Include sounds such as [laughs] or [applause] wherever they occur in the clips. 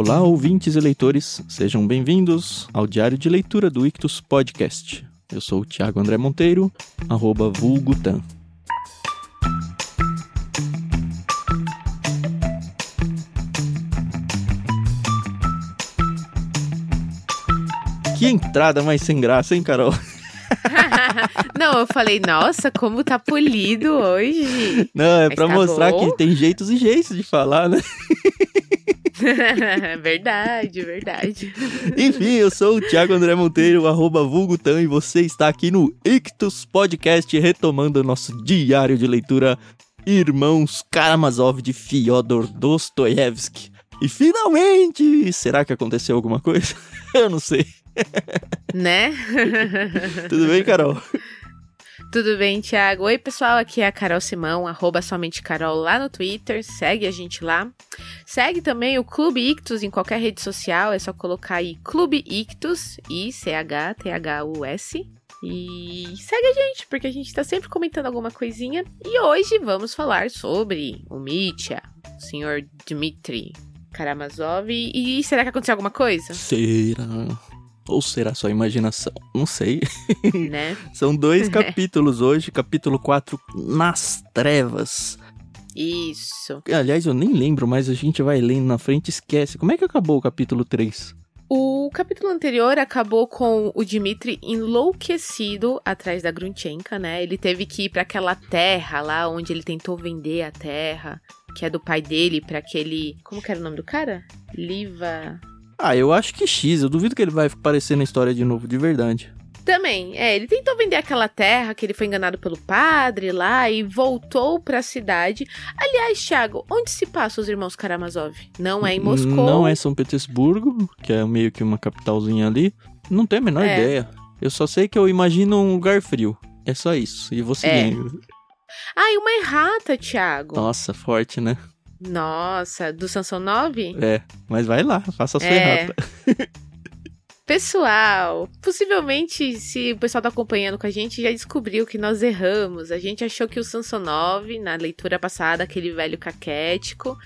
Olá, ouvintes e leitores, sejam bem-vindos ao Diário de Leitura do Ictus Podcast. Eu sou o Thiago André Monteiro, arroba vulgutan. Que entrada mais sem graça, hein, Carol? [laughs] Não, eu falei, nossa, como tá polido hoje. Não, é Mas pra tá mostrar bom. que tem jeitos e jeitos de falar, né? [laughs] verdade, verdade. [laughs] Enfim, eu sou o Thiago André Monteiro, arroba vulgutan, e você está aqui no Ictus Podcast, retomando o nosso diário de leitura Irmãos Karamazov de Fyodor Dostoiévski. E finalmente, será que aconteceu alguma coisa? [laughs] Eu não sei. Né? Tudo bem, Carol? Tudo bem, Thiago? Oi, pessoal, aqui é a Carol Simão, arroba somente Carol lá no Twitter, segue a gente lá. Segue também o Clube Ictus em qualquer rede social, é só colocar aí Clube Ictus, I-C-H-T-H-U-S. E segue a gente, porque a gente tá sempre comentando alguma coisinha. E hoje vamos falar sobre o Mitya, o senhor Dmitry Karamazov. E será que aconteceu alguma coisa? Será? Ou será só imaginação? Não sei. [laughs] né? São dois [laughs] capítulos hoje, capítulo 4, Nas Trevas. Isso. Aliás, eu nem lembro, mas a gente vai lendo na frente e esquece. Como é que acabou o capítulo 3? O capítulo anterior acabou com o Dmitry enlouquecido atrás da Grunchenka, né? Ele teve que ir para aquela terra lá onde ele tentou vender a terra, que é do pai dele, para aquele. Como que era o nome do cara? Liva. Ah, eu acho que X. Eu duvido que ele vai aparecer na história de novo, de verdade. Também, é, ele tentou vender aquela terra que ele foi enganado pelo padre lá e voltou pra cidade. Aliás, Thiago, onde se passa os irmãos Karamazov? Não é em Moscou. Não é São Petersburgo, que é meio que uma capitalzinha ali. Não tenho a menor É. ideia. Eu só sei que eu imagino um lugar frio. É só isso. E vou seguindo. Ah, e uma errata, Thiago. Nossa, forte, né? Nossa, do Sansão 9? É, mas vai lá, faça a sua É. errata. [laughs] Pessoal, possivelmente, se o pessoal tá acompanhando com a gente, já descobriu que nós erramos. A gente achou que o Sansonov, na leitura passada, aquele velho caquético,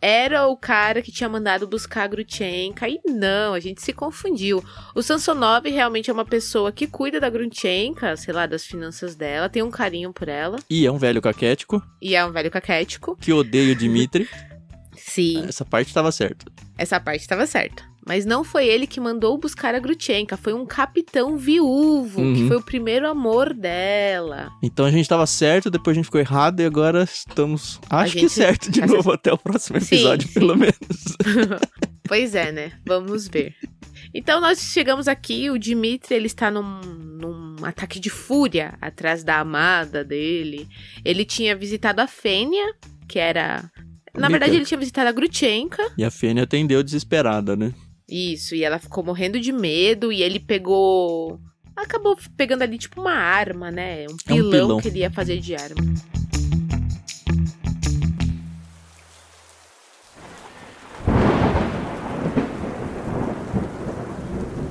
era o cara que tinha mandado buscar a Grutchenka. E não, a gente se confundiu. O Sansonov realmente é uma pessoa que cuida da Grutchenka, sei lá, das finanças dela, tem um carinho por ela. E é um velho caquético E é um velho caquético. que odeia o Dmitri. [laughs] Sim. Essa parte tava certa. Essa parte estava certa. Mas não foi ele que mandou buscar a Grutchenka, foi um capitão viúvo, que Uhum. foi o primeiro amor dela. Então a gente tava certo, depois a gente ficou errado e agora estamos, acho que gente certo de novo até o próximo Sim, episódio, sim. pelo [laughs] menos. [laughs] Pois é, né? Vamos ver. Então nós chegamos aqui, o Dimitri, ele está num, num ataque de fúria atrás da amada dele. Ele tinha visitado a Fênia, que era... Na verdade, ele tinha visitado a Grutchenka. E a Fênia atendeu desesperada, né? Isso, e ela ficou morrendo de medo e ele pegou. Acabou pegando ali tipo uma arma, né? Um pilão, pilão. que ele ia fazer de arma.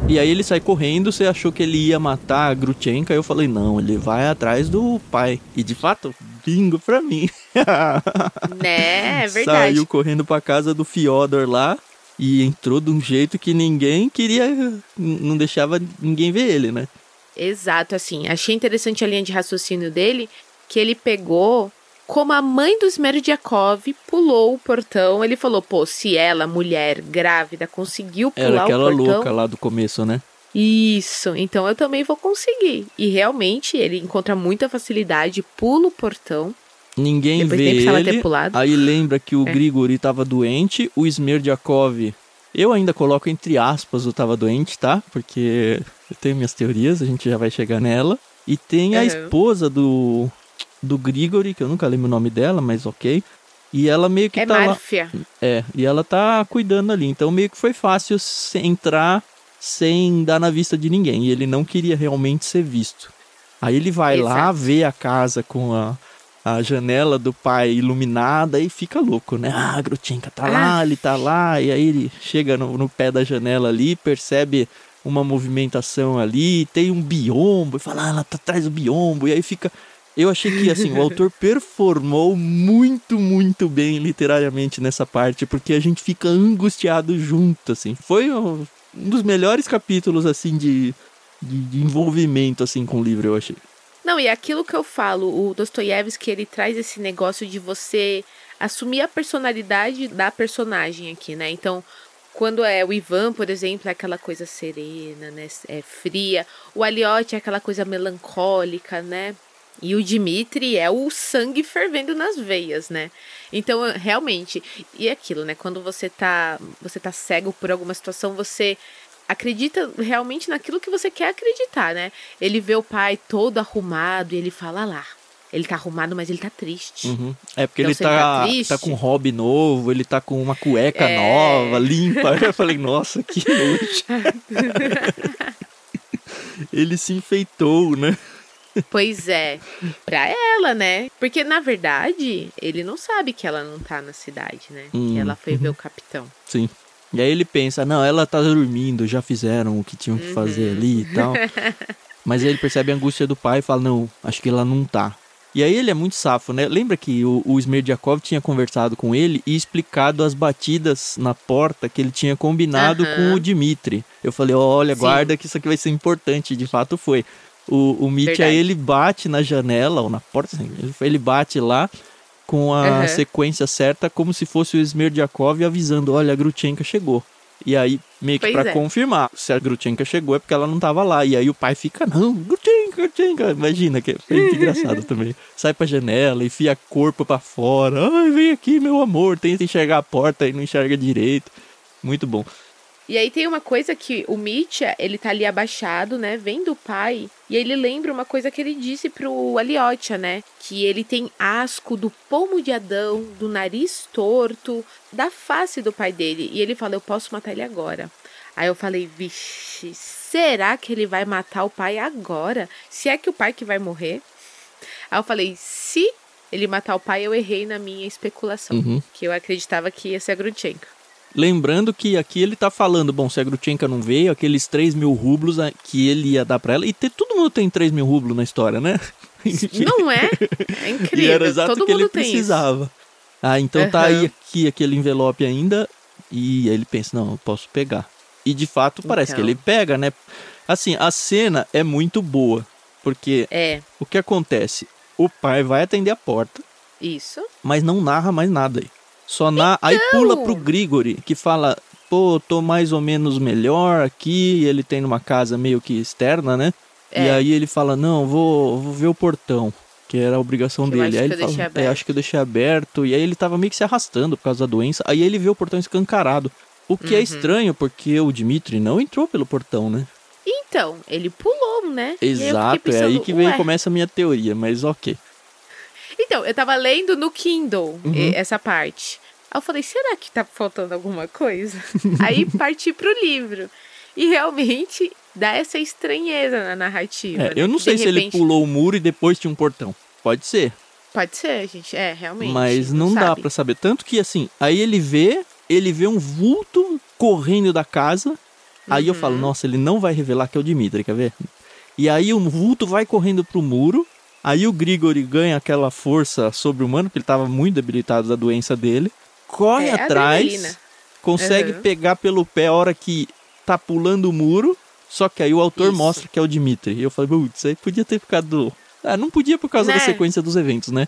E aí ele sai correndo, você achou que ele ia matar a Grutchenka, eu falei, não, ele vai atrás do pai. E de fato, bingo pra mim. [laughs] né? É verdade. Saiu correndo pra casa do Fyodor lá e entrou de um jeito que ninguém queria, não deixava ninguém ver ele, né? Exato, assim. Achei interessante a linha de raciocínio dele, que ele pegou. Como a mãe do Smerdyakov pulou o portão, ele falou: pô, se ela, mulher grávida, conseguiu pular Era aquela o portão. louca lá do começo, né? Isso, então eu também vou conseguir. E realmente ele encontra muita facilidade, pula o portão. Ninguém Depois vê ele. Aí lembra que o É. Grigori tava doente, o Smerdyakov, eu ainda coloco entre aspas o tava doente, tá? Porque eu tenho minhas teorias, a gente já vai chegar nela. E tem a Uhum. esposa do do Grigori, que eu nunca lembro o nome dela, mas ok. E ela meio que é tá lá. máfia. É, e ela tá cuidando ali. Então meio que foi fácil entrar sem dar na vista de ninguém. E ele não queria realmente ser visto. Aí ele vai lá, Exato. vê a casa com a, a janela do pai iluminada e fica louco, né? Ah, a Grutchenka tá lá, Ah. ele tá lá. E aí ele chega no, no pé da janela ali, percebe uma movimentação ali, tem um biombo, e fala, ah, ela tá atrás do biombo. E aí fica Eu achei que, assim, o autor [laughs] performou muito, muito bem literariamente nessa parte, porque a gente fica angustiado junto, assim. Foi um dos melhores capítulos, assim, de, de, de envolvimento, assim, com o livro, eu achei. Não, e aquilo que eu falo, o Dostoiévski, ele traz esse negócio de você assumir a personalidade da personagem aqui, né? Então, quando é o Ivan, por exemplo, é aquela coisa serena, né? É fria. O Aliotti é aquela coisa melancólica, né? E o Dimitri é o sangue fervendo nas veias, né? Então, realmente, e é aquilo, né? Quando você tá, você tá cego por alguma situação, você acredita realmente naquilo que você quer acreditar, né? Ele vê o pai todo arrumado e ele fala lá. Ele tá arrumado, mas ele tá triste. Uhum. É porque então, ele tá, tá, tá, com um hobby novo, ele tá com uma cueca é... nova, limpa. Eu falei, nossa, que nojo. [laughs] ele se enfeitou, né? Pois é, pra ela, né? Porque na verdade, ele não sabe que ela não tá na cidade, né? Hum, que ela foi uhum. ver o capitão. Sim. E aí ele pensa, não, ela tá dormindo, já fizeram o que tinham que fazer uhum. ali e tal. [laughs] Mas aí ele percebe a angústia do pai e fala, não, acho que ela não tá. E aí ele é muito safo, né? Lembra que o, o Smerdiakov tinha conversado com ele e explicado as batidas na porta que ele tinha combinado uhum. com o Dmitri. Eu falei, olha, Sim. guarda que isso aqui vai ser importante. De fato foi. O, o Mitya, ele bate na janela, ou na porta, assim, ele bate lá com a uhum. sequência certa, como se fosse o Smerdiakov avisando, olha, a Grutchenka chegou. E aí, meio que pois pra é. confirmar, se a Grutchenka chegou é porque ela não tava lá. E aí o pai fica, não, Grutchenka, Grutchenka. Imagina, que é [laughs] muito engraçado também. Sai pra janela, enfia corpo pra fora. Ai, vem aqui, meu amor. Tenta enxergar a porta e não enxerga direito. Muito bom. E aí tem uma coisa que o Mitya, ele tá ali abaixado, né, vendo o pai, e ele lembra uma coisa que ele disse pro Aliotia, né, que ele tem asco do pomo de Adão, do nariz torto, da face do pai dele, e ele fala, eu posso matar ele agora. Aí eu falei, vixe, será que ele vai matar o pai agora? Se é que o pai que vai morrer? Aí eu falei, se ele matar o pai, eu errei na minha especulação, uhum. que eu acreditava que ia ser a Grutchenko. Lembrando que aqui ele tá falando, bom, se a Grutchenka não veio, aqueles 3 mil rublos que ele ia dar pra ela, e ter, todo mundo tem 3 mil rublos na história, né? [laughs] Não é? [laughs] É incrível. e era exato todo que ele precisava. Isso. Ah, então uhum. tá aí aqui aquele envelope ainda, e ele pensa, não, eu posso pegar. E de fato parece então. que ele pega, né? Assim, a cena é muito boa, porque é. o que acontece? O pai vai atender a porta. Isso. Mas não narra mais nada aí. Só na. Então... Aí pula pro Grigori, que fala: pô, tô mais ou menos melhor aqui. Ele tem numa casa meio que externa, né? É. E aí ele fala: não, vou, vou ver o portão. Que era a obrigação que dele. Aí ele fala: é, acho que eu deixei aberto. E aí ele tava meio que se arrastando por causa da doença. Aí ele vê o portão escancarado. O que é uhum. é estranho, porque o Dimitri não entrou pelo portão, né? Então, ele pulou, né? Exato, pensando, é aí que vem, começa a minha teoria, mas ok. Então, eu tava lendo no Kindle uhum. essa parte. Aí eu falei, será que tá faltando alguma coisa? [laughs] Aí parti pro livro. E realmente dá essa estranheza na narrativa. É? Eu não sei se ele pulou o muro e depois tinha um portão. Pode ser. Pode ser, gente. É, realmente. Mas não, não dá para saber. Tanto que, assim, aí ele vê, ele vê um vulto correndo da casa. Aí uhum. eu falo, nossa, ele não vai revelar que é o Dimitri, quer ver? E aí o vulto vai correndo pro muro. Aí o Grigori ganha aquela força sobre-humana, porque ele estava muito debilitado da doença dele. Corre é atrás, consegue uhum. pegar pelo pé a hora que tá pulando o muro. Só que aí o autor Isso. mostra que é o Dimitri. E eu falei, putz, aí podia ter ficado. Ah, não podia por causa né? da sequência dos eventos, né?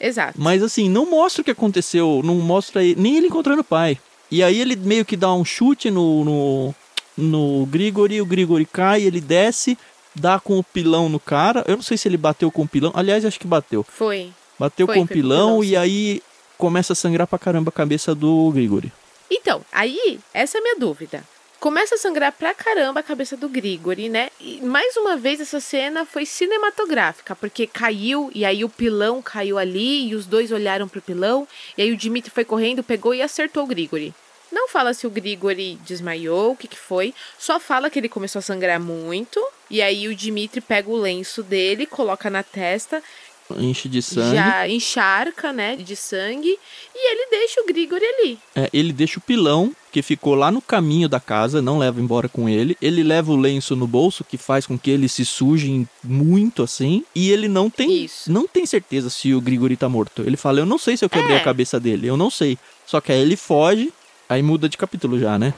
Exato. Mas assim, não mostra o que aconteceu, não mostra nem ele encontrando o pai. E aí ele meio que dá um chute no, no, no Grigori, o Grigori cai, ele desce, dá com o pilão no cara. Eu não sei se ele bateu com o pilão. Aliás, acho que bateu. Foi. Bateu foi, com o pilão, pilão e aí começa a sangrar pra caramba a cabeça do Grigori. Então, aí, essa é a minha dúvida. Começa a sangrar pra caramba a cabeça do Grigori, né? E mais uma vez essa cena foi cinematográfica, porque caiu e aí o pilão caiu ali e os dois olharam pro pilão, e aí o Dimitri foi correndo, pegou e acertou o Grigori. Não fala se o Grigori desmaiou, o que, que foi. Só fala que ele começou a sangrar muito. E aí o Dimitri pega o lenço dele, coloca na testa. Enche de sangue. já encharca, né, de sangue, e ele deixa o Grigori ali. É, ele deixa o pilão, que ficou lá no caminho da casa, não leva embora com ele. Ele leva o lenço no bolso, que faz com que ele se suje muito assim. E ele não tem, Isso. não tem certeza se o Grigori tá morto. Ele fala: Eu não sei se eu quebrei É. a cabeça dele, eu não sei. Só que aí ele foge, aí muda de capítulo já, né?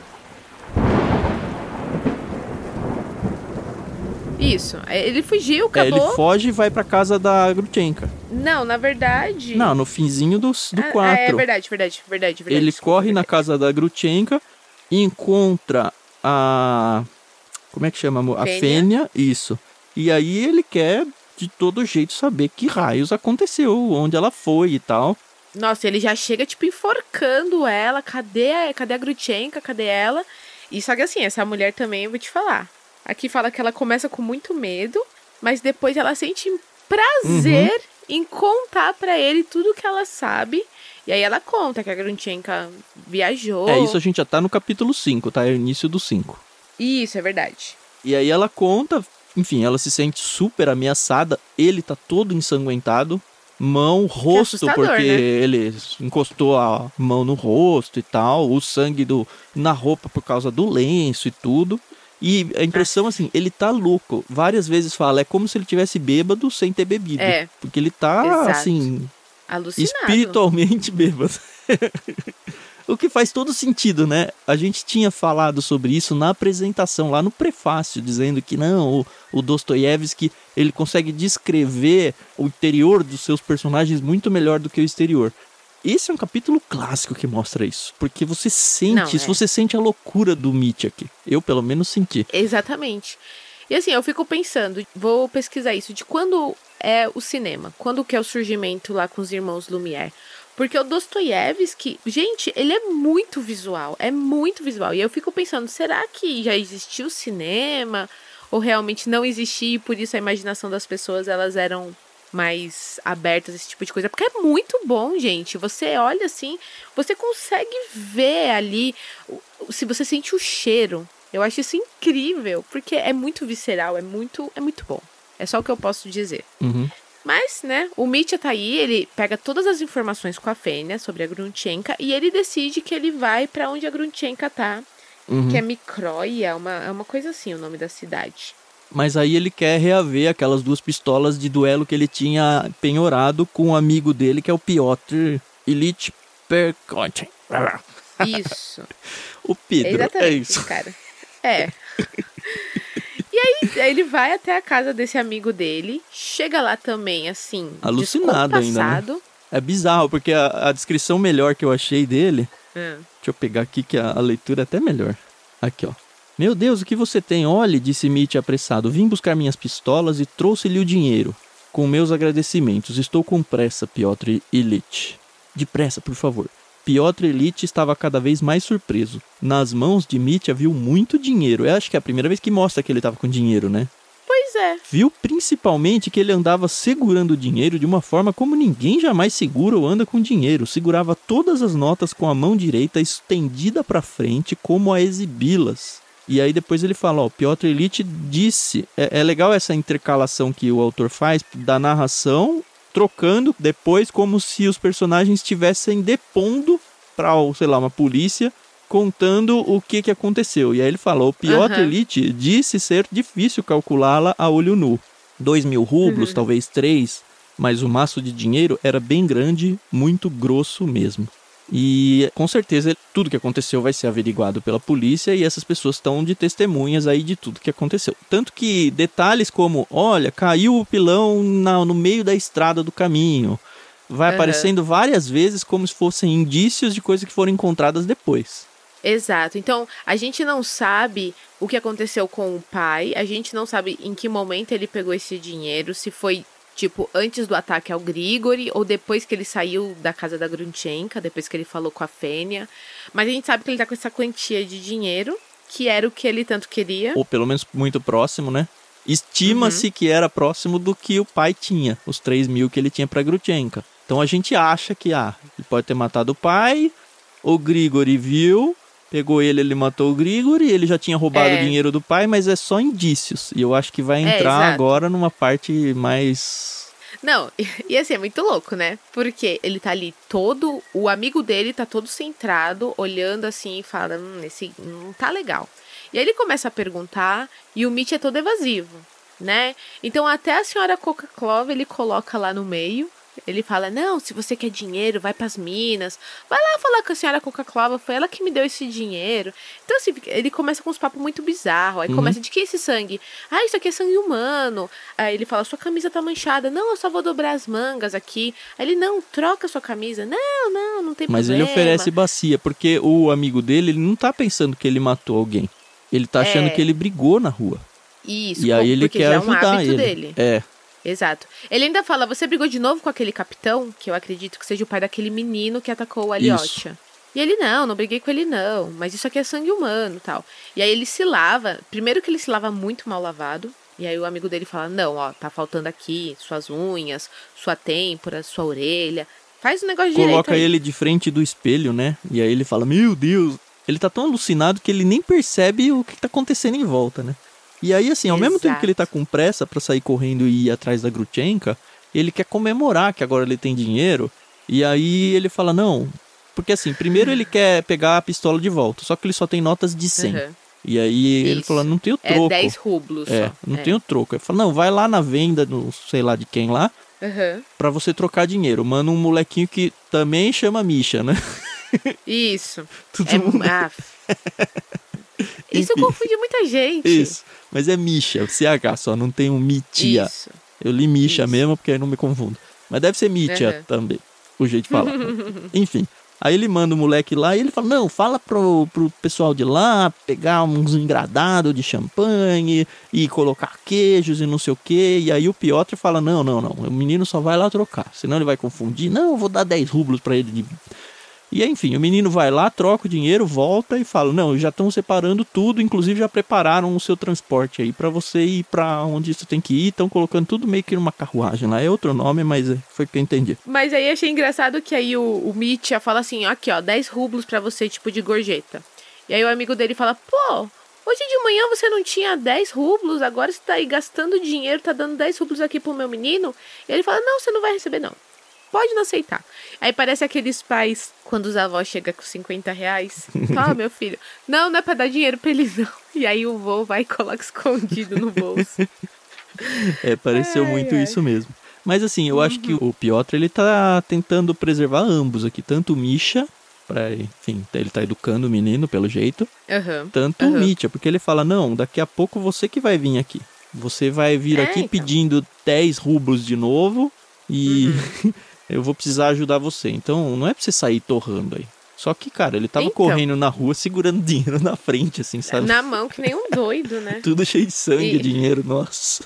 Isso. É, Ele fugiu, É, ele acabou. foge e vai pra casa da Grutchenka. Não, na verdade. Não, no finzinho do, do Ah, 4. É verdade, verdade, verdade, verdade. ele desculpa, corre na verdade. casa da Grutchenka e encontra a. Como é que chama? A Fênia. Fênia, isso. E aí ele quer de todo jeito saber que raios aconteceu, onde ela foi e tal. Nossa, ele já chega, tipo, enforcando ela. Cadê a, cadê a Grutchenka? Cadê ela? E só que assim, essa mulher também, eu vou te falar. Aqui fala que ela começa com muito medo, mas depois ela sente prazer Uhum. em contar pra ele tudo que ela sabe. E aí ela conta que a Grutchenka viajou. É, isso a gente já tá no capítulo 5, tá? É o início do 5. Isso, é verdade. E aí ela conta, enfim, ela se sente super ameaçada. Ele tá todo ensanguentado, mão, rosto, porque né? ele encostou a mão no rosto e tal, o sangue do na roupa por causa do lenço e tudo. E a impressão assim, ele tá louco. Várias vezes fala, é como se ele tivesse bêbado sem ter bebido, É. porque ele tá Exato. assim, Alucinado. espiritualmente [laughs] bêbado. O que faz todo sentido, né? A gente tinha falado sobre isso na apresentação, lá no prefácio, dizendo que não, o, o Dostoiévski, ele consegue descrever o interior dos seus personagens muito melhor do que o exterior. Esse é um capítulo clássico que mostra isso, porque você sente Não, isso, é. você sente a loucura do Mitch aqui. Eu, pelo menos, senti. Exatamente. E assim, eu fico pensando, vou pesquisar isso, de quando é o cinema, quando que é o surgimento lá com os irmãos Lumière. Porque o Dostoiévski, gente, ele é muito visual, é muito visual. E eu fico pensando, será que já existiu cinema? Ou realmente não existia e por isso a imaginação das pessoas, elas eram mais abertas esse tipo de coisa? Porque é muito bom, gente. Você olha assim, você consegue ver ali, se você sente o cheiro. Eu acho isso incrível, porque é muito visceral, é muito, é muito bom. É só o que eu posso dizer. Uhum. Mas, né, o Mitya tá aí, ele pega todas as informações com a Fênia sobre a Grunchenka e ele decide que ele vai pra onde a Grunchenka tá, Uhum. que é Microia, é uma, é uma coisa assim o nome da cidade. Mas aí ele quer reaver aquelas duas pistolas de duelo que ele tinha penhorado com um amigo dele, que é o Piotr Ilich Perkotin. Isso. [laughs] O Pedro, Exatamente, é isso. cara. É. [laughs] E aí ele vai até a casa desse amigo dele, chega lá também, assim, Alucinado ainda, né? É bizarro, porque a, a descrição melhor que eu achei dele. Ah, Deixa eu pegar aqui que a, a leitura é até melhor. Aqui, ó. Meu Deus, o que você tem? Olhe, disse Mitch apressado. Vim buscar minhas pistolas e trouxe-lhe o dinheiro. Com meus agradecimentos. Estou com pressa, Piotr Ilich. Depressa, por favor. Piotr Ilich estava cada vez mais surpreso. Nas mãos de Mitch viu muito dinheiro. Eu acho que é a primeira vez que mostra que ele estava com dinheiro, né? Pois é. Viu principalmente que ele andava segurando o dinheiro de uma forma como ninguém jamais segura ou anda com dinheiro. Segurava todas as notas com a mão direita estendida para frente, como a exibi-las. E aí depois ele fala, ó, Piotr Ilich disse, é, é legal essa intercalação que o autor faz da narração, trocando depois como se os personagens estivessem depondo para, sei lá, uma polícia, contando o que, que aconteceu. E aí ele fala, o Piotr Aham. Ilich disse ser difícil calculá-la a olho nu. Dois mil rublos, Uhum. talvez três, mas o maço de dinheiro era bem grande, muito grosso mesmo. E com certeza tudo que aconteceu vai ser averiguado pela polícia e essas pessoas estão de testemunhas aí de tudo que aconteceu. Tanto que detalhes como, olha, caiu o pilão na- no meio da estrada do caminho. Vai Aham. aparecendo várias vezes como se fossem indícios de coisas que foram encontradas depois. Exato. Então, a gente não sabe o que aconteceu com o pai, a gente não sabe em que momento ele pegou esse dinheiro, se foi tipo antes do ataque ao Grigori ou depois que ele saiu da casa da Grunchenka, depois que ele falou com a Fênia. Mas a gente sabe que ele tá com essa quantia de dinheiro, que era o que ele tanto queria. Ou pelo menos muito próximo, né? Estima-se Uhum. que era próximo do que o pai tinha, os 3 mil que ele tinha pra Grutchenka. Então a gente acha que, ah, ele pode ter matado o pai, o Grigori viu, pegou ele, ele matou o Grigori, ele já tinha roubado É. o dinheiro do pai, mas é só indícios. E eu acho que vai É, entrar exato. agora numa parte mais. Não, [laughs] e assim, é muito louco, né? Porque ele tá ali todo. O amigo dele tá todo centrado, olhando assim e fala: hum, esse não tá legal. E aí ele começa a perguntar e o Mitch é todo evasivo, né? Então até a senhora Coca-Cola ele coloca lá no meio ele fala: Não, se você quer dinheiro, vai pras minas. Vai lá falar com a senhora Coca-Cola, foi ela que me deu esse dinheiro. Então, assim, ele começa com uns papos muito bizarros. Aí uhum. começa: De que é esse sangue? Ah, isso aqui é sangue humano. Aí ele fala: Sua camisa tá manchada. Não, eu só vou dobrar as mangas aqui. Aí ele: Não, troca sua camisa. Não, não, não tem Mas problema. Mas ele oferece bacia, porque o amigo dele, ele não tá pensando que ele matou alguém. Ele tá achando é... que ele brigou na rua. Isso, e aí ele quer é um ajudar ele. Dele. É. Exato. Ele ainda fala: você brigou de novo com aquele capitão, que eu acredito que seja o pai daquele menino que atacou o Aliotia. E ele, não, não briguei com ele, não. Mas isso aqui é sangue humano tal. E aí ele se lava. Primeiro que ele se lava muito mal lavado. E aí o amigo dele fala: Não, ó, tá faltando aqui suas unhas, sua têmpora, sua orelha. Faz o um negócio Coloca direito. Coloca ele de frente do espelho, né? E aí ele fala: Meu Deus. Ele tá tão alucinado que ele nem percebe o que tá acontecendo em volta, né? E aí, assim, ao Exato. mesmo tempo que ele tá com pressa para sair correndo e ir atrás da Grutchenka, ele quer comemorar que agora ele tem dinheiro. E aí ele fala, não. Porque assim, primeiro ele quer pegar a pistola de volta, só que ele só tem notas de 100. Uhum. E aí Isso. ele falou, não tenho troco. É 10 rublos É, só. não é. tenho troco. Ele falou, não, vai lá na venda, no sei lá de quem lá, uhum. pra você trocar dinheiro. Manda um molequinho que também chama Misha, né? Isso. [laughs] Tudo é, mundo... ah, [laughs] [laughs] Isso confunde muita gente. Isso. Mas é Misha, CH só, não tem um Mitia. Isso. Eu li Misha Isso. mesmo, porque aí não me confundo. Mas deve ser Mitia uhum. também, o jeito de falar. [laughs] Enfim. Aí ele manda o moleque lá e ele fala: Não, fala pro, pro pessoal de lá pegar uns engradados de champanhe e colocar queijos e não sei o que. E aí o Piotr fala: Não, não, não, o menino só vai lá trocar, senão ele vai confundir. Não, eu vou dar 10 rublos para ele de e enfim, o menino vai lá, troca o dinheiro, volta e fala: Não, já estão separando tudo, inclusive já prepararam o seu transporte aí para você ir para onde você tem que ir, estão colocando tudo meio que numa carruagem lá. É outro nome, mas é, foi que eu entendi. Mas aí achei engraçado que aí o, o fala assim: Aqui ó, 10 rublos para você, tipo de gorjeta. E aí o amigo dele fala: Pô, Hoje de manhã você não tinha 10 rublos, agora você tá aí gastando dinheiro, tá dando 10 rublos aqui pro meu menino. E ele fala: Não, você não vai receber, não pode não aceitar. Aí parece aqueles pais, quando os avós chegam com 50 reais. Fala, meu filho, não, não é pra dar dinheiro pra eles, não. E aí o vô vai e coloca escondido no bolso. [laughs] é, pareceu ai, muito ai. isso mesmo. Mas assim, eu uhum. acho que o Piotr, ele tá tentando preservar ambos aqui. Tanto o Misha, pra, enfim, ele tá educando o menino pelo jeito. Uhum. Tanto uhum. o Mitya, porque ele fala, não, daqui a pouco você que vai vir aqui. Você vai vir é, aqui então. pedindo 10 rublos de novo e... [laughs] Eu vou precisar ajudar você. Então não é pra você sair torrando aí. Só que, cara, ele tava então, correndo na rua segurando [laughs] dinheiro na frente, assim, sabe? Na mão, que nem um doido, né? [laughs] Tudo cheio de sangue, e... dinheiro, nossa.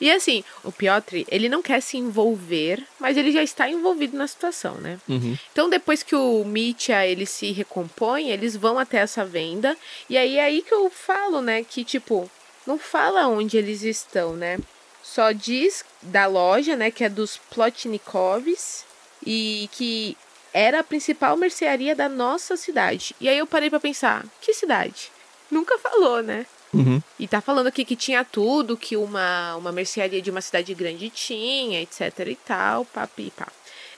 E assim, o Piotr, ele não quer se envolver, mas ele já está envolvido na situação, né? Uhum. Então, depois que o Mitya, ele se recompõe, eles vão até essa venda. E aí é aí que eu falo, né? Que, tipo, não fala onde eles estão, né? Só diz da loja, né, que é dos Plotnikovs e que era a principal mercearia da nossa cidade. E aí eu parei para pensar, que cidade? Nunca falou, né? Uhum. E tá falando aqui que tinha tudo, que uma, uma mercearia de uma cidade grande tinha, etc e tal, papi, pá.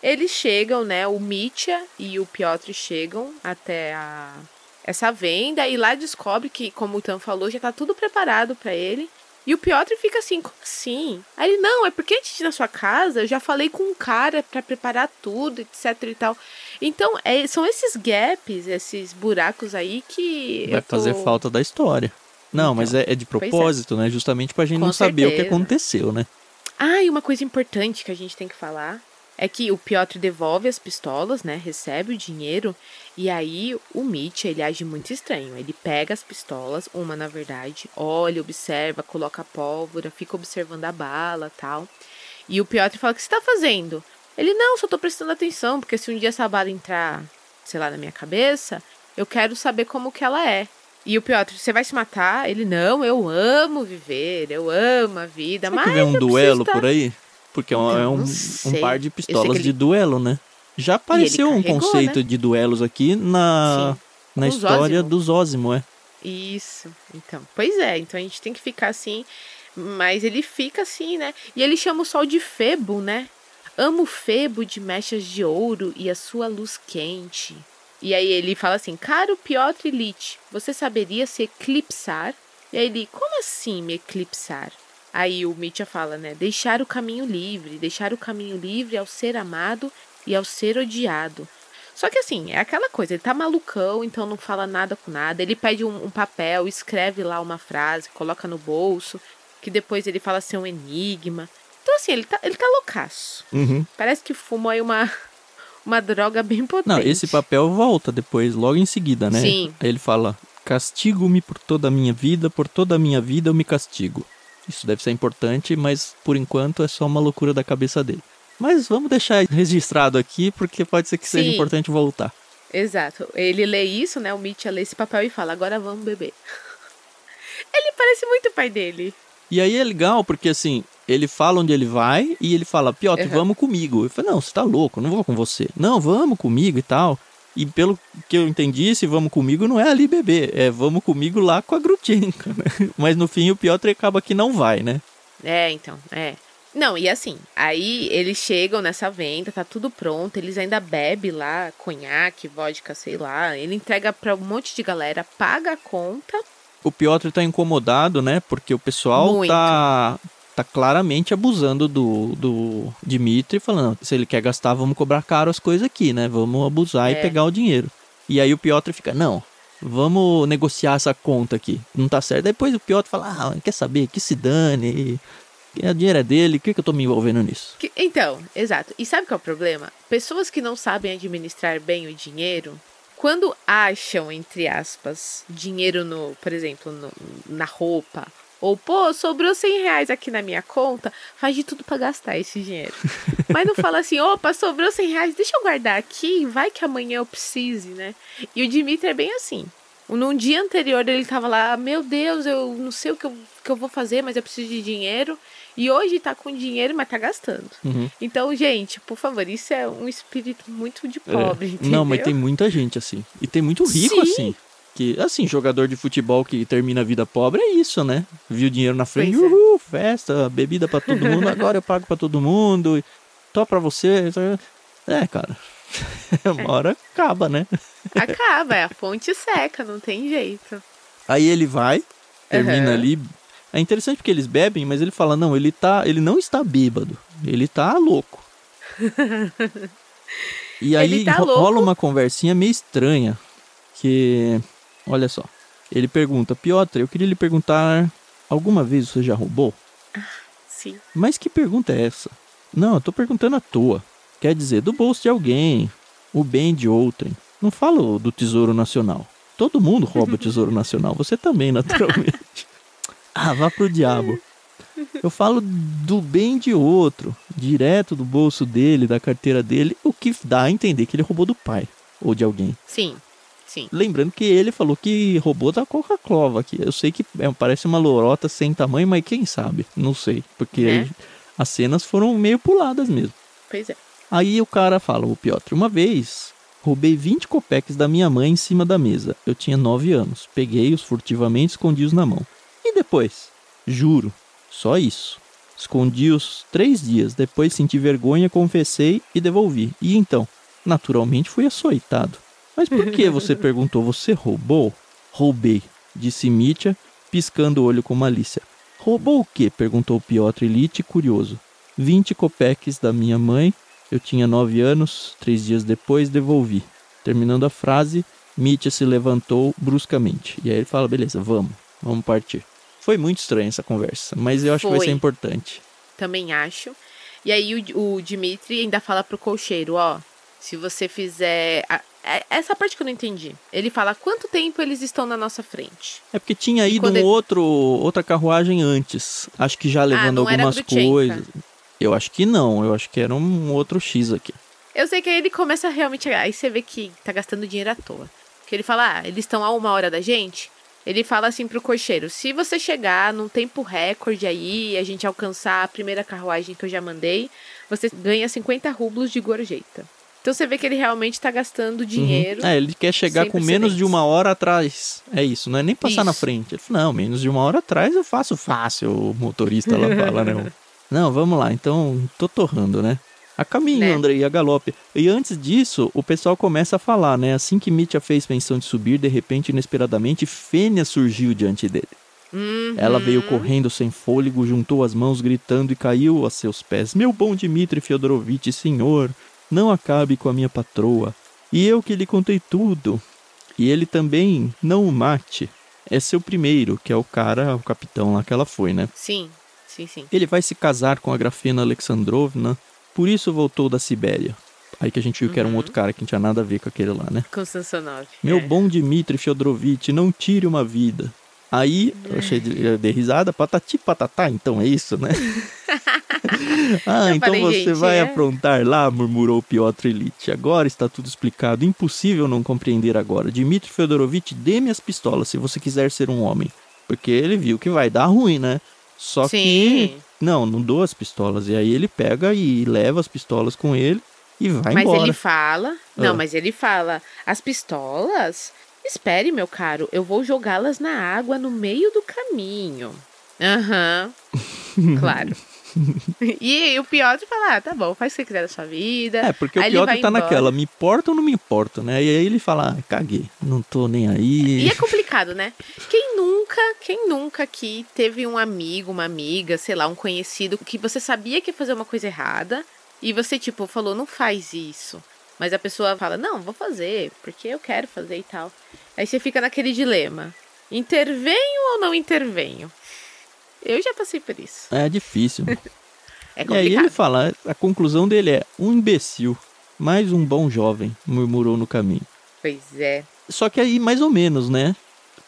Eles chegam, né, o Mitya e o Piotr chegam até a, essa venda e lá descobre que, como o Tan falou, já tá tudo preparado para ele. E o Piotr fica assim, como assim? Aí ele, não, é porque antes de ir na sua casa, eu já falei com um cara para preparar tudo, etc e tal. Então, é, são esses gaps, esses buracos aí que. Vai tô... fazer falta da história. Não, então, mas é, é, de é. propósito, é. né? Justamente pra gente com não certeza. saber o que aconteceu, né? Ah, e uma coisa importante que a gente tem que falar é que o Piotr devolve as pistolas, né? Recebe o dinheiro e aí o Mitch, ele age muito estranho. Ele pega as pistolas, uma na verdade, olha, observa, coloca a pólvora, fica observando a bala, tal. E o Piotr fala: "O que você tá fazendo?" Ele: "Não, só tô prestando atenção, porque se um dia essa bala entrar, sei lá, na minha cabeça, eu quero saber como que ela é." E o Piotr, você vai se matar? Ele: "Não, eu amo viver, eu amo a vida, Será mas que vem um duelo por aí?" Porque é um, é um, um par de pistolas ele... de duelo, né? Já apareceu carregou, um conceito né? de duelos aqui na, na história Zózimo. do Zózimo, é. Isso. Então, pois é. Então a gente tem que ficar assim. Mas ele fica assim, né? E ele chama o sol de Febo, né? Amo Febo de mechas de ouro e a sua luz quente. E aí ele fala assim: Caro Piotr Ilich, você saberia se eclipsar? E aí ele: Como assim me eclipsar? Aí o Mitya fala, né? Deixar o caminho livre, deixar o caminho livre ao ser amado e ao ser odiado. Só que assim, é aquela coisa, ele tá malucão, então não fala nada com nada. Ele pede um, um papel, escreve lá uma frase, coloca no bolso, que depois ele fala ser um enigma. Então, assim, ele tá, ele tá loucaço. Uhum. Parece que fumou aí uma, [laughs] uma droga bem potente. Não, esse papel volta depois, logo em seguida, né? Sim. Aí ele fala: Castigo-me por toda a minha vida, por toda a minha vida eu me castigo. Isso deve ser importante, mas por enquanto é só uma loucura da cabeça dele. Mas vamos deixar registrado aqui, porque pode ser que seja Sim. importante voltar. Exato. Ele lê isso, né? O Mitya lê esse papel e fala: agora vamos beber. [laughs] ele parece muito o pai dele. E aí é legal, porque assim, ele fala onde ele vai e ele fala, Piotr, Uhum. vamos comigo. Eu falei, não, você tá louco, não vou com você. Não, vamos comigo e tal. E pelo que eu entendi, esse vamos comigo não é ali beber, é vamos comigo lá com a Grutchenka, [laughs] né? Mas no fim o Piotr acaba que não vai, né? É, então, é. Não, e assim, aí eles chegam nessa venda, tá tudo pronto, eles ainda bebem lá conhaque, vodka, sei lá. Ele entrega pra um monte de galera, paga a conta. O Piotr tá incomodado, né? Porque o pessoal Muito. tá tá claramente abusando do, do Dimitri, falando, se ele quer gastar, vamos cobrar caro as coisas aqui, né? Vamos abusar e É. pegar o dinheiro. E aí o Piotr fica, não, vamos negociar essa conta aqui. Não tá certo. Depois o Piotr fala, ah, quer saber, que se dane, o dinheiro é dele, o que, que eu tô me envolvendo nisso? Que- então, exato. E sabe qual é o problema? Pessoas que não sabem administrar bem o dinheiro, quando acham, entre aspas, dinheiro no, por exemplo, no- na roupa, ou, pô, sobrou 100 reais aqui na minha conta, faz de tudo pra gastar esse dinheiro. [laughs] Mas não fala assim, opa, sobrou 100 reais, deixa eu guardar aqui, vai que amanhã eu precise, né? E o Dimitri é bem assim. Num dia anterior ele tava lá, meu Deus, eu não sei o que eu, que eu vou fazer, mas eu preciso de dinheiro. E hoje tá com dinheiro, mas tá gastando. Uhum. Então, gente, por favor, isso é um espírito muito de pobre, É. Não, mas tem muita gente assim. E tem muito rico Sim. assim. Que, assim, jogador de futebol que termina a vida pobre é isso, né? Viu dinheiro na frente, Pois é. uhul, festa, bebida pra todo mundo, [laughs] agora eu pago pra todo mundo, tô pra você. É, cara. [laughs] Uma hora acaba, né? Acaba, é a fonte seca, não tem jeito. Aí ele vai, termina Aham. ali. É interessante porque eles bebem, mas ele fala, não, ele tá. Ele não está bêbado. Ele tá louco. [laughs] E aí tá louco. rola uma conversinha meio estranha. Que. Olha só. Ele pergunta, Piotr, eu queria lhe perguntar. Alguma vez você já roubou? Sim. Mas que pergunta é essa? Não, eu tô perguntando à toa. Quer dizer, do bolso de alguém, o bem de outrem. Não falo do Tesouro Nacional. Todo mundo rouba o Tesouro [laughs] Nacional, você também, naturalmente. [laughs] ah, vá pro diabo. Eu falo do bem de outro, direto do bolso dele, da carteira dele, o que dá a entender que ele roubou do pai ou de alguém. Sim. Sim. Lembrando que ele falou que roubou da Coca-Cola aqui. Eu sei que é, parece uma lorota sem tamanho, mas quem sabe? Não sei. Porque Né? aí as cenas foram meio puladas mesmo. Pois é. Aí o cara fala, o Piotr, uma vez roubei 20 copeques da minha mãe em cima da mesa. Eu tinha 9 anos. Peguei-os furtivamente e escondi-os na mão. E depois? Juro, só isso. Escondi-os três dias. Depois senti vergonha, confessei e devolvi. E então, naturalmente fui açoitado. Mas por que você perguntou? Você roubou? Roubei, disse Mitya, piscando o olho com malícia. Roubou o quê? perguntou Piotr Ilyich, curioso. Vinte copeques da minha mãe. Eu tinha nove anos. Três dias depois, devolvi. Terminando a frase, Mitya se levantou bruscamente. E aí ele fala, beleza, vamos, vamos partir. Foi muito estranha essa conversa, mas eu acho que vai Foi. ser importante. Também acho. E aí o, o Dimitri ainda fala pro colcheiro, ó, se você fizer. É- essa parte que eu não entendi. Ele fala quanto tempo eles estão na nossa frente. É porque tinha ido um ele- outro, outra carruagem antes. Acho que já levando não era algumas coisas. Eu acho que não, eu acho que era um outro X aqui. Eu sei que aí ele começa realmente. Aí você vê que tá gastando dinheiro à toa. Que ele fala, ah, eles estão a uma hora da gente. Ele fala assim pro cocheiro: se você chegar num tempo recorde aí e a gente alcançar a primeira carruagem que eu já mandei, você ganha 50 rublos de gorjeta. Então você vê que ele realmente tá gastando dinheiro. Uhum. É, ele quer chegar com menos de uma hora atrás. É isso, não é nem passar na Isso. frente. Ele falou, não, menos de uma hora atrás eu faço fácil, o motorista lá fala, né? [laughs] Não, vamos lá, então tô torrando, né? A caminho, Né? Andrei, a galope. E antes disso, o pessoal começa a falar, né? Assim que Mitya fez menção de subir, de repente, inesperadamente, Fênia surgiu diante dele. Uhum. Ela veio correndo sem fôlego, juntou as mãos, gritando e caiu a seus pés. Meu bom Dmitri Fyodorovitch, senhor, não acabe com a minha patroa. E eu que lhe contei tudo. E ele também não o mate. É seu primeiro, que é o cara, o capitão lá que ela foi, né? Sim, sim, sim. Ele vai se casar com a Grafena Alexandrovna, por isso voltou da Sibéria. Aí que a gente viu que era um outro cara que não tinha nada a ver com aquele lá, né? Com. Meu é. bom Dmitri Fyodorovitch, não tire uma vida. Aí, eu achei de, dei risada, patati patatá, então é isso, né? [laughs] [laughs] ah, Eu então falei, você vai é. aprontar lá, murmurou Piotr Ilyich. Agora está tudo explicado, impossível não compreender agora. Dmitri Fyodorovitch, dê-me as pistolas se você quiser ser um homem. Porque ele viu que vai dar ruim, né? Só Sim. que, não, não dou as pistolas. E aí ele pega e leva as pistolas com ele e vai Mas embora. ele fala. Não, Ah. mas ele fala. As pistolas? Espere, meu caro. Eu vou jogá-las na água no meio do caminho. Aham. [laughs] claro. E o Piotr fala: ah, tá bom, faz o que você quiser da sua vida. É, porque Aí o Piotr vai tá embora. naquela, me importa ou não me importa, né? E aí ele fala, ah, caguei, não tô nem aí. E é complicado, né? Quem nunca, quem nunca aqui teve um amigo, uma amiga, sei lá, um conhecido que você sabia que ia fazer uma coisa errada e você, tipo, falou, não faz isso. Mas a pessoa fala, não, vou fazer, porque eu quero fazer e tal. Aí você fica naquele dilema: intervenho ou não intervenho? Eu já passei por isso. É difícil. [laughs] É e aí ele complicado. fala, a conclusão dele é, um imbecil, mais um bom jovem, murmurou no caminho. Pois é. Só que aí, mais ou menos, né?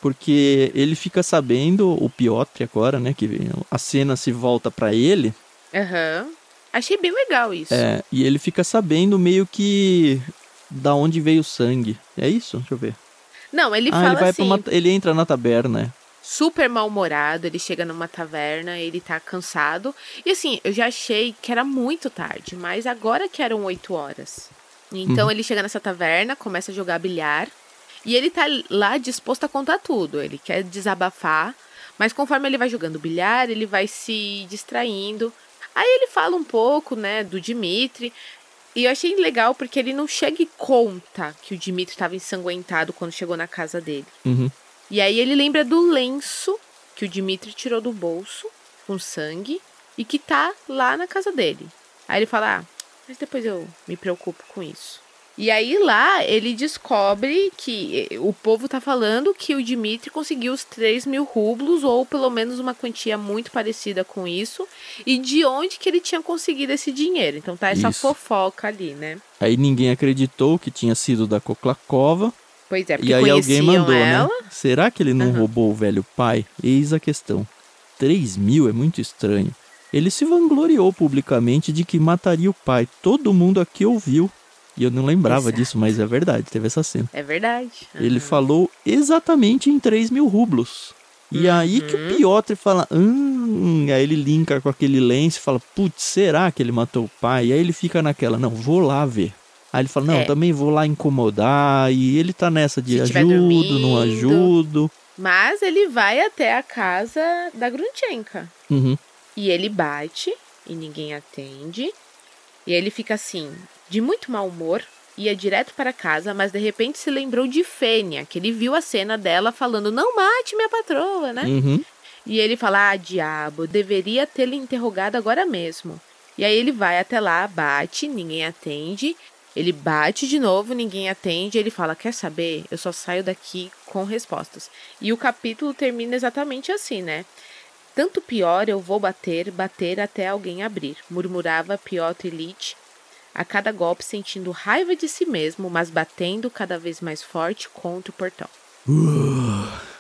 Porque ele fica sabendo, o Piotr agora, né? Que a cena se volta pra ele. Aham. Achei bem legal isso. É, e ele fica sabendo meio que da onde veio o sangue. É isso? Deixa eu ver. Não, ele ah, fala ele vai assim. uma, ele entra na taberna. Super mal-humorado, ele chega numa taverna, ele tá cansado. E assim, eu já achei que era muito tarde, mas agora que eram 8 horas. Então Uhum. ele chega nessa taverna, começa a jogar bilhar. E ele tá lá disposto a contar tudo. Ele quer desabafar. Mas conforme ele vai jogando bilhar, ele vai se distraindo. Aí ele fala um pouco, né, do Dimitri. E eu achei legal porque ele não chega e conta que o Dimitri estava ensanguentado quando chegou na casa dele. Uhum. E aí ele lembra do lenço que o Dimitri tirou do bolso com sangue e que tá lá na casa dele. Aí ele fala: Ah, mas depois eu me preocupo com isso. E aí lá ele descobre que eh, o povo tá falando que o Dimitri conseguiu os 3 mil rublos, ou pelo menos uma quantia muito parecida com isso, e de onde que ele tinha conseguido esse dinheiro. Então tá essa Isso. fofoca ali, né? Aí ninguém acreditou que tinha sido da Koklakova. Pois é, porque E aí alguém mandou, ela. né? Será que ele não Aham. roubou o velho pai? Eis a questão. 3 mil é muito estranho. Ele se vangloriou publicamente de que mataria o pai. Todo mundo aqui ouviu. E eu não lembrava Exato. disso, mas é verdade, teve essa cena. É verdade. Ele Aham. falou exatamente em 3 mil rublos. E aí que o Uhum. Piotr fala, hum, aí ele linka com aquele lenço e fala, putz, será que ele matou o pai? E aí ele fica naquela, não, vou lá ver. Aí ele fala, não, É. também vou lá incomodar. E ele tá nessa de Se ajudo, não dormindo. ajudo. Mas ele vai até a casa da Grunchenka. Uhum. E ele bate e ninguém atende. E ele fica assim, de muito mau humor, ia direto para casa, mas de repente se lembrou de Fênia, que ele viu a cena dela falando: Não mate minha patroa, né? Uhum. E ele fala: Ah, diabo, deveria tê-lo interrogado agora mesmo. E aí ele vai até lá, bate, ninguém atende. Ele bate de novo, ninguém atende. Ele fala: Quer saber? Eu só saio daqui com respostas. E o capítulo termina exatamente assim, né? Tanto pior eu vou bater, bater até alguém abrir, murmurava Piotr Ilyich, a cada golpe sentindo raiva de si mesmo, mas batendo cada vez mais forte contra o portão.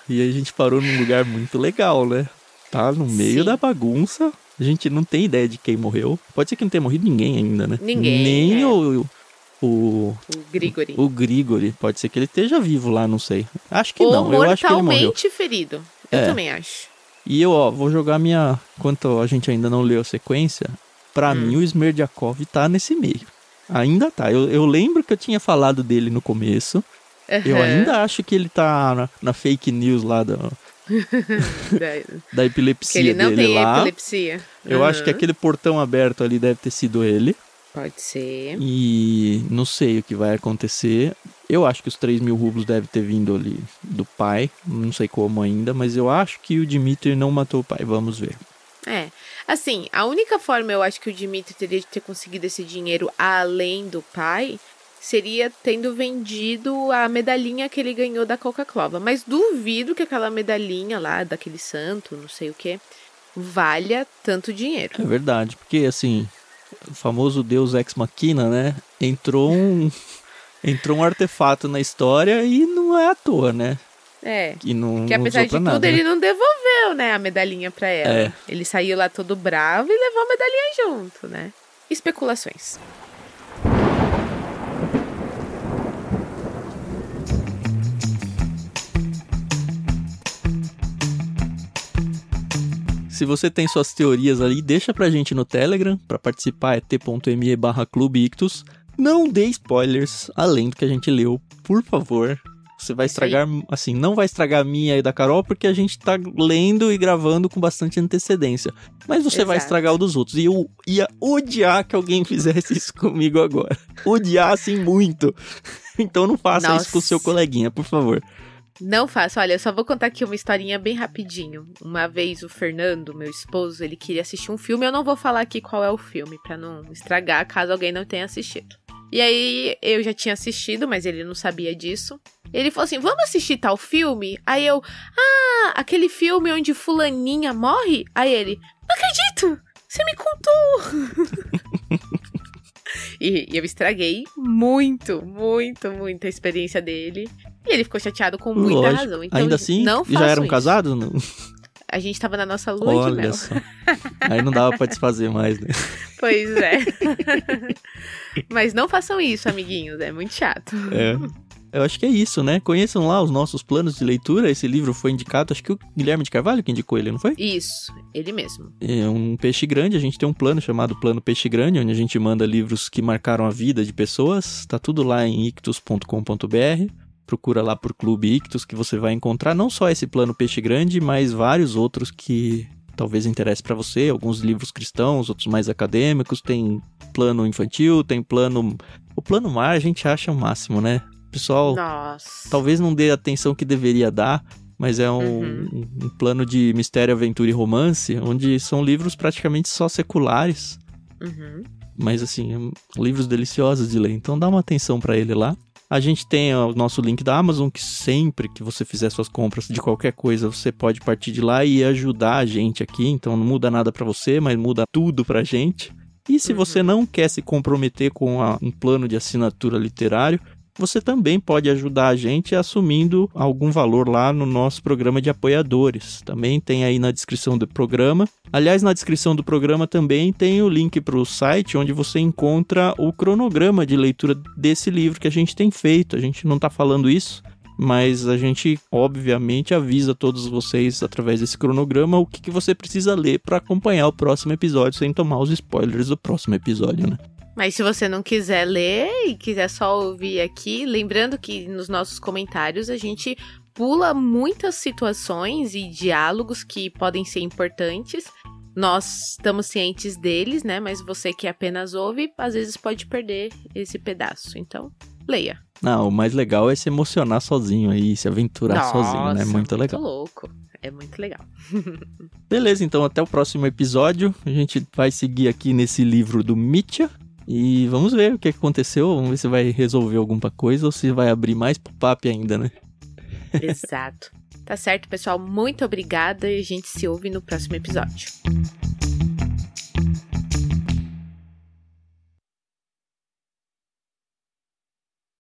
E aí a gente parou num lugar muito legal, né? Tá no meio Sim. da bagunça. A gente não tem ideia de quem morreu. Pode ser que não tenha morrido ninguém ainda, né? Ninguém, Nem é. o, o, O Grigori. o Grigori. Pode ser que ele esteja vivo lá, não sei. Acho que Ou não. Eu acho que ele morreu. mortalmente ferido. Eu É. também acho. E eu, ó, vou jogar minha. Enquanto a gente ainda não leu a sequência, pra Hum. mim o Smerdiakov tá nesse meio. Ainda tá. Eu, eu lembro que eu tinha falado dele no começo. Eu Aham. ainda acho que ele tá na, na fake news lá [laughs] da, Da- [laughs] da epilepsia que ele não dele tem lá. epilepsia. Eu acho que Aham. aquele portão aberto ali deve ter sido ele. Pode ser. E não sei o que vai acontecer. Eu acho que os 3 mil rublos devem ter vindo ali do pai. Não sei como ainda, mas eu acho que o Dimitri não matou o pai. Vamos ver. É. Assim, a única forma eu acho que o Dimitri teria de ter conseguido esse dinheiro além do pai seria tendo vendido a medalhinha que ele ganhou da Coca-Cola. Mas duvido que aquela medalhinha lá, daquele santo, não sei o que, valha tanto dinheiro. É verdade, porque assim, o famoso Deus Ex Machina, né? Entrou um. Entrou um artefato na história e não é à toa, né? É. Não, Que não apesar usou de tudo, nada, né? ele não devolveu, né, a medalhinha pra ela. É. Ele saiu lá todo bravo e levou a medalhinha junto, né? Especulações. Se você tem suas teorias ali, deixa pra gente no Telegram. Pra participar é t.me barra Clube Ictus. Não dê spoilers além do que a gente leu, por favor. Você vai estragar, assim, não vai estragar a minha e da Carol, porque a gente tá lendo e gravando com bastante antecedência. Mas você vai Exato. estragar o dos outros. E eu ia odiar que alguém fizesse isso comigo agora. Odiar, assim, muito. [laughs] Então não faça isso com o seu Nossa. coleguinha, por favor. Não faço. Olha, eu só vou contar aqui uma historinha bem rapidinho. Uma vez o Fernando, meu esposo, ele queria assistir um filme. Eu não vou falar aqui qual é o filme, pra não estragar caso alguém não tenha assistido. E aí eu já tinha assistido, mas ele não sabia disso. Ele falou assim: vamos assistir tal filme? Aí eu, ah, aquele filme onde Fulaninha morre? Aí ele, não acredito! Você me contou! [laughs] e eu estraguei muito, muito, muito a experiência dele. E ele ficou chateado com muita Lógico. razão. Então, Ainda assim, não já eram isso. casados? Não? A gente tava na nossa lua de Olha mel. só. Aí não dava pra desfazer mais, né? [laughs] Pois é. [laughs] Mas não façam isso, amiguinhos. É muito chato. É. Eu acho que é isso, né? Conheçam lá os nossos planos de leitura. Esse livro foi indicado, acho que o Guilherme de Carvalho que indicou ele, não foi? Isso, ele mesmo. É um peixe grande. A gente tem um plano chamado Plano Peixe Grande, onde a gente manda livros que marcaram a vida de pessoas. Tá tudo lá em ictus.com.br. Procura lá por Clube Ictus que você vai encontrar não só esse plano Peixe Grande, mas vários outros que talvez interesse pra você. Alguns livros cristãos, outros mais acadêmicos. Tem plano infantil, tem plano. O plano mar a gente acha o máximo, né? Pessoal, Nossa. talvez não dê a atenção que deveria dar, mas é um, Uhum. um- plano de mistério, aventura e romance, onde são livros praticamente só seculares, Uhum. mas assim, livros deliciosos de ler. Então dá uma atenção pra ele lá. A gente tem o nosso link da Amazon, que sempre que você fizer suas compras de qualquer coisa, você pode partir de lá e ajudar a gente aqui. Então não muda nada pra você, mas muda tudo pra gente. E se Uhum. você não quer se comprometer com a- um plano de assinatura literário, você também pode ajudar a gente assumindo algum valor lá no nosso programa de apoiadores. Também tem aí na descrição do programa. Aliás, na descrição do programa também tem o link para o site onde você encontra o cronograma de leitura desse livro que a gente tem feito. A gente não está falando isso, mas a gente obviamente avisa todos vocês através desse cronograma o que, que você precisa ler para acompanhar o próximo episódio sem tomar os spoilers do próximo episódio, né? Mas se você não quiser ler e quiser só ouvir aqui, lembrando que nos nossos comentários a gente pula muitas situações e diálogos que podem ser importantes. Nós estamos cientes deles, né? Mas você que apenas ouve, às vezes pode perder esse pedaço. Então, leia. Não, o mais legal é se emocionar sozinho aí, se aventurar sozinho, né? Nossa, Muito legal. louco. É muito legal. [laughs] Beleza, então até o próximo episódio. A gente vai seguir aqui nesse livro do Mitya. E vamos ver o que aconteceu. Vamos ver se vai resolver alguma coisa ou se vai abrir mais pop ainda, né? [laughs] Exato. Tá certo, pessoal. Muito obrigada e a gente se ouve no próximo episódio.